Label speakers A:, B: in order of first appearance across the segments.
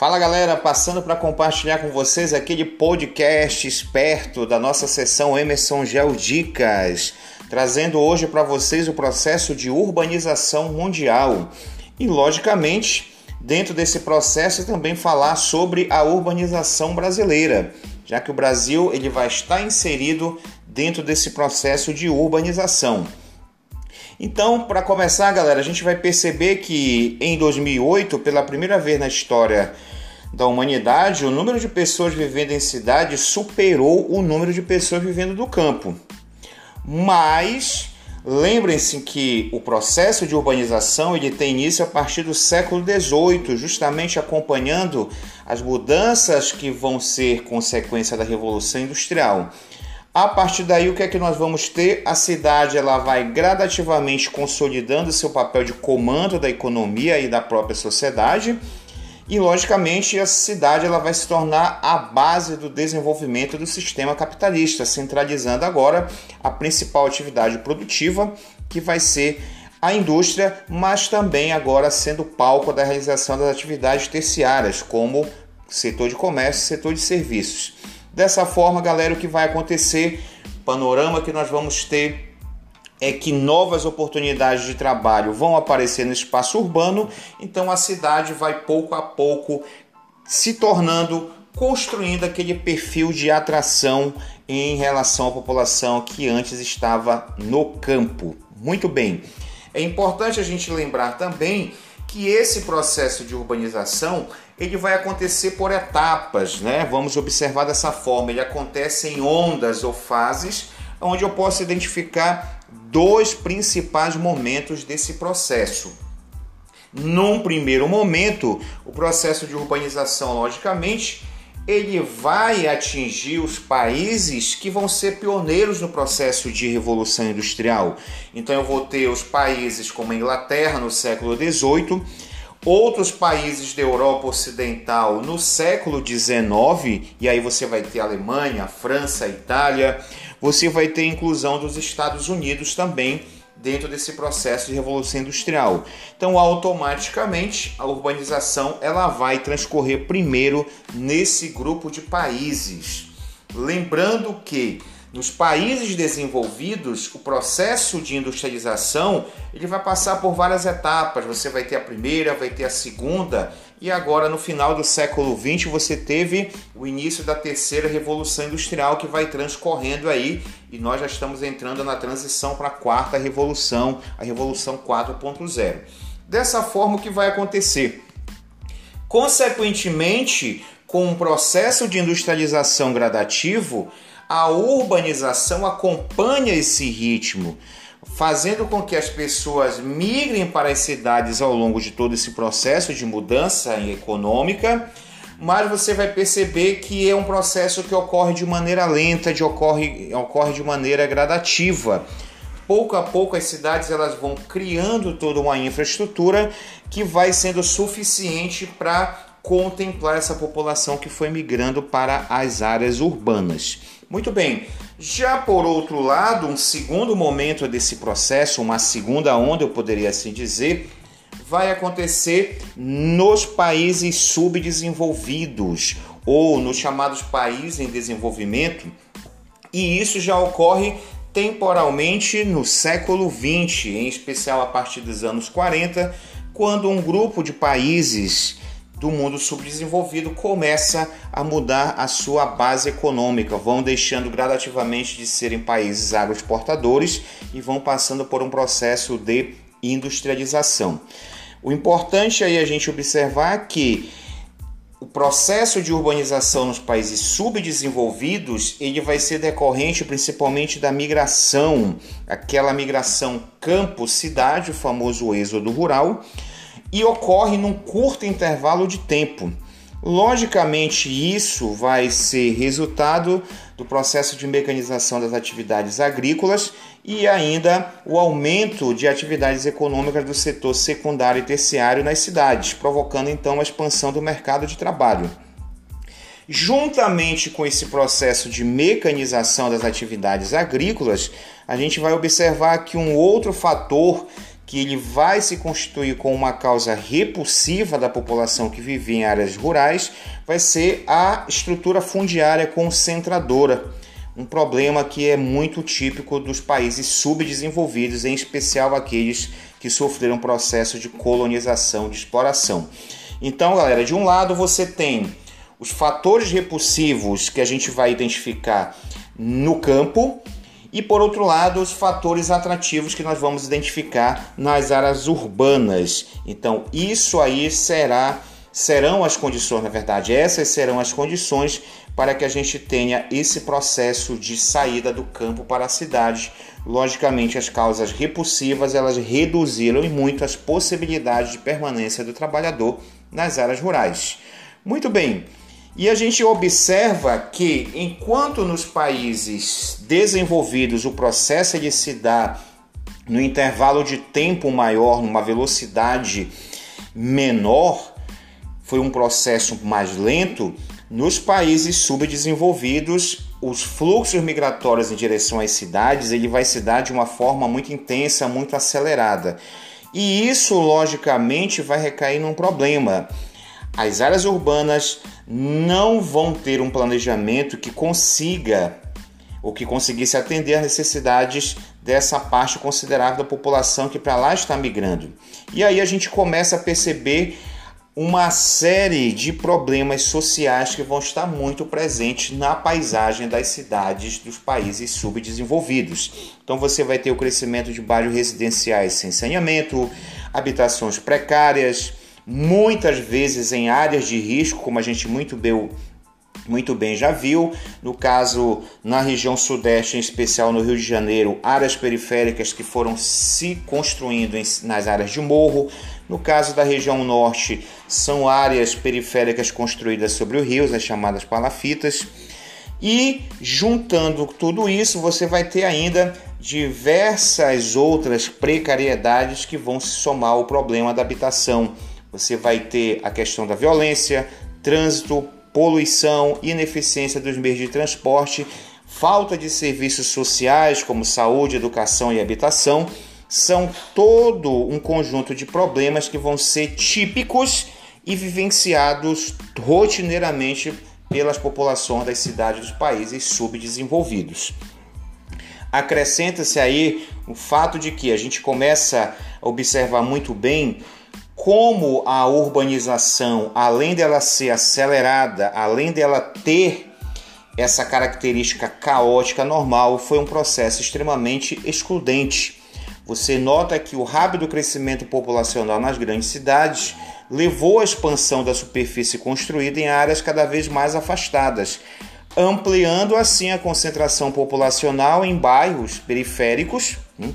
A: Fala galera, passando para compartilhar com vocês aquele podcast esperto da nossa sessão Emerson Gel Dicas, trazendo hoje para vocês o processo de urbanização mundial e, logicamente, dentro desse processo também falar sobre a urbanização brasileira, já que o Brasil ele vai estar inserido dentro desse processo de urbanização. Então, para começar, galera, a gente vai perceber que em 2008, pela primeira vez na história da humanidade, o número de pessoas vivendo em cidades superou o número de pessoas vivendo do campo. Mas lembrem-se que o processo de urbanização ele tem início a partir do século XVIII, justamente acompanhando as mudanças que vão ser consequência da Revolução Industrial. A partir daí, o que é que nós vamos ter? A cidade ela vai gradativamente consolidando seu papel de comando da economia e da própria sociedade. E logicamente a cidade ela vai se tornar a base do desenvolvimento do sistema capitalista, centralizando agora a principal atividade produtiva, que vai ser a indústria, mas também agora sendo palco da realização das atividades terciárias, como setor de comércio, setor de serviços. Dessa forma, galera, o que vai acontecer, panorama que nós vamos ter é que novas oportunidades de trabalho vão aparecer no espaço urbano, então a cidade vai pouco a pouco se tornando, construindo aquele perfil de atração em relação à população que antes estava no campo. Muito bem. É importante a gente lembrar também que esse processo de urbanização ele vai acontecer por etapas, né? Vamos observar dessa forma. Ele acontece em ondas ou fases, onde eu posso identificar dois principais momentos desse processo. Num primeiro momento, o processo de urbanização, logicamente, ele vai atingir os países que vão ser pioneiros no processo de revolução industrial. Então eu vou ter os países como a Inglaterra no século XVIII, outros países da Europa Ocidental no século XIX, e aí você vai ter Alemanha, França, Itália, você vai ter a inclusão dos Estados Unidos também dentro desse processo de revolução industrial. Então, automaticamente, a urbanização ela vai transcorrer primeiro nesse grupo de países. Lembrando que nos países desenvolvidos, o processo de industrialização ele vai passar por várias etapas. Você vai ter a primeira, vai ter a segunda, e agora no final do século XX você teve o início da terceira revolução industrial que vai transcorrendo aí, e nós já estamos entrando na transição para a quarta revolução, a revolução 4.0. Dessa forma, o que vai acontecer? Consequentemente, com um processo de industrialização gradativo, a urbanização acompanha esse ritmo, fazendo com que as pessoas migrem para as cidades ao longo de todo esse processo de mudança econômica, mas você vai perceber que é um processo que ocorre de maneira lenta, de ocorre, ocorre de maneira gradativa. Pouco a pouco as cidades elas vão criando toda uma infraestrutura que vai sendo suficiente para contemplar essa população que foi migrando para as áreas urbanas. Muito bem. Já por outro lado, um segundo momento desse processo, uma segunda onda, eu poderia assim dizer, vai acontecer nos países subdesenvolvidos ou nos chamados países em desenvolvimento, e isso já ocorre temporalmente no século XX, em especial a partir dos anos 40, quando um grupo de países do mundo subdesenvolvido começa a mudar a sua base econômica, vão deixando gradativamente de serem países agroexportadores e vão passando por um processo de industrialização. O importante aí a gente observar que o processo de urbanização nos países subdesenvolvidos ele vai ser decorrente principalmente da migração, aquela migração campo-cidade, o famoso êxodo rural, e ocorre num curto intervalo de tempo. Logicamente, isso vai ser resultado do processo de mecanização das atividades agrícolas e ainda o aumento de atividades econômicas do setor secundário e terciário nas cidades, provocando então a expansão do mercado de trabalho. Juntamente com esse processo de mecanização das atividades agrícolas, a gente vai observar que um outro fator que ele vai se constituir com uma causa repulsiva da população que vive em áreas rurais, vai ser a estrutura fundiária concentradora. Um problema que é muito típico dos países subdesenvolvidos, em especial aqueles que sofreram processo de colonização, de exploração. Então, galera, de um lado você tem os fatores repulsivos que a gente vai identificar no campo, e por outro lado, os fatores atrativos que nós vamos identificar nas áreas urbanas. Então, isso aí será serão as condições, na verdade, essas serão as condições para que a gente tenha esse processo de saída do campo para a cidade. Logicamente, as causas repulsivas, elas reduziram muito as possibilidades de permanência do trabalhador nas áreas rurais. Muito bem. E a gente observa que, enquanto nos países desenvolvidos o processo ele se dá no intervalo de tempo maior, numa velocidade menor, foi um processo mais lento, nos países subdesenvolvidos, os fluxos migratórios em direção às cidades ele vai se dar de uma forma muito intensa, muito acelerada. E isso, logicamente, vai recair num problema as áreas urbanas não vão ter um planejamento que consiga ou que conseguisse atender às necessidades dessa parte considerável da população que para lá está migrando. E aí a gente começa a perceber uma série de problemas sociais que vão estar muito presentes na paisagem das cidades dos países subdesenvolvidos. Então você vai ter o crescimento de bairros residenciais sem saneamento, habitações precárias, muitas vezes em áreas de risco, como a gente muito bem, muito bem já viu. No caso, na região sudeste, em especial no Rio de Janeiro, áreas periféricas que foram se construindo em, nas áreas de morro. No caso da região norte, são áreas periféricas construídas sobre o rio, as chamadas palafitas. E juntando tudo isso, você vai ter ainda diversas outras precariedades que vão se somar ao problema da habitação você vai ter a questão da violência, trânsito, poluição, ineficiência dos meios de transporte, falta de serviços sociais como saúde, educação e habitação. São todo um conjunto de problemas que vão ser típicos e vivenciados rotineiramente pelas populações das cidades dos países subdesenvolvidos. Acrescenta-se aí o fato de que a gente começa a observar muito bem como a urbanização, além dela ser acelerada, além dela ter essa característica caótica normal, foi um processo extremamente excludente. Você nota que o rápido crescimento populacional nas grandes cidades levou à expansão da superfície construída em áreas cada vez mais afastadas, ampliando assim a concentração populacional em bairros periféricos hum,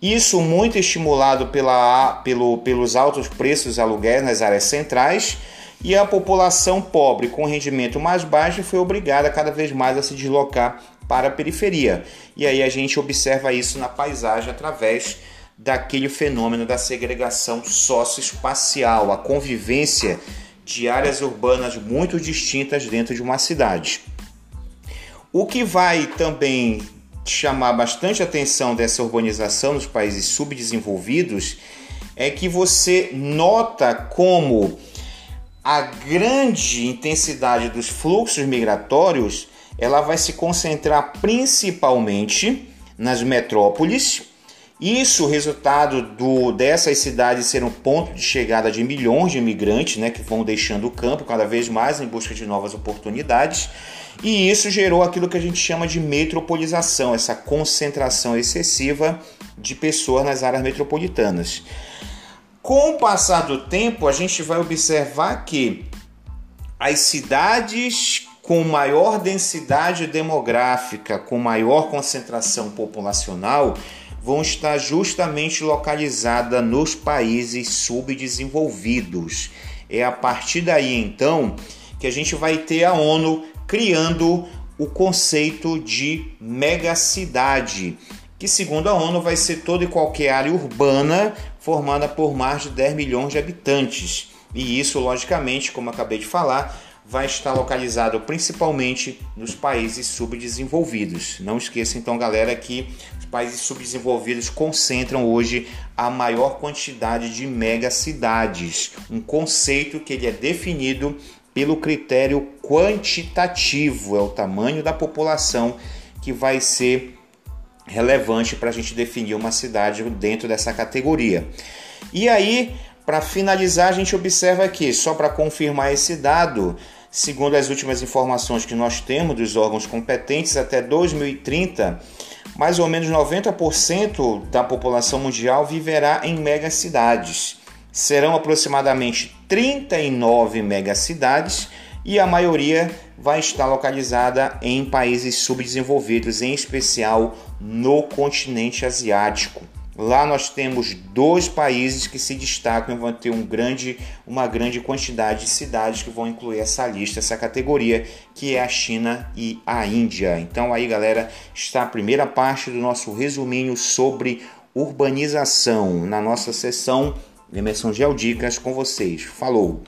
A: isso muito estimulado pela, pelo, pelos altos preços de aluguéis nas áreas centrais e a população pobre com rendimento mais baixo foi obrigada cada vez mais a se deslocar para a periferia. E aí a gente observa isso na paisagem através daquele fenômeno da segregação socioespacial, a convivência de áreas urbanas muito distintas dentro de uma cidade. O que vai também chamar bastante atenção dessa urbanização nos países subdesenvolvidos é que você nota como a grande intensidade dos fluxos migratórios ela vai se concentrar principalmente nas metrópoles. Isso resultado do, dessas cidades ser um ponto de chegada de milhões de imigrantes, né, que vão deixando o campo cada vez mais em busca de novas oportunidades. E isso gerou aquilo que a gente chama de metropolização, essa concentração excessiva de pessoas nas áreas metropolitanas. Com o passar do tempo, a gente vai observar que as cidades com maior densidade demográfica, com maior concentração populacional, vão estar justamente localizadas nos países subdesenvolvidos. É a partir daí então que a gente vai ter a ONU criando o conceito de megacidade, que segundo a ONU vai ser toda e qualquer área urbana formada por mais de 10 milhões de habitantes. E isso, logicamente, como acabei de falar, vai estar localizado principalmente nos países subdesenvolvidos. Não esqueça então, galera, que os países subdesenvolvidos concentram hoje a maior quantidade de megacidades, um conceito que ele é definido pelo critério quantitativo, é o tamanho da população que vai ser relevante para a gente definir uma cidade dentro dessa categoria. E aí, para finalizar, a gente observa aqui, só para confirmar esse dado, segundo as últimas informações que nós temos dos órgãos competentes, até 2030, mais ou menos 90% da população mundial viverá em megacidades. Serão aproximadamente 39 megacidades e a maioria vai estar localizada em países subdesenvolvidos, em especial no continente asiático. Lá nós temos dois países que se destacam e vão ter um grande, uma grande quantidade de cidades que vão incluir essa lista, essa categoria, que é a China e a Índia. Então aí, galera, está a primeira parte do nosso resuminho sobre urbanização na nossa sessão Emerson Geodicas com vocês. Falou!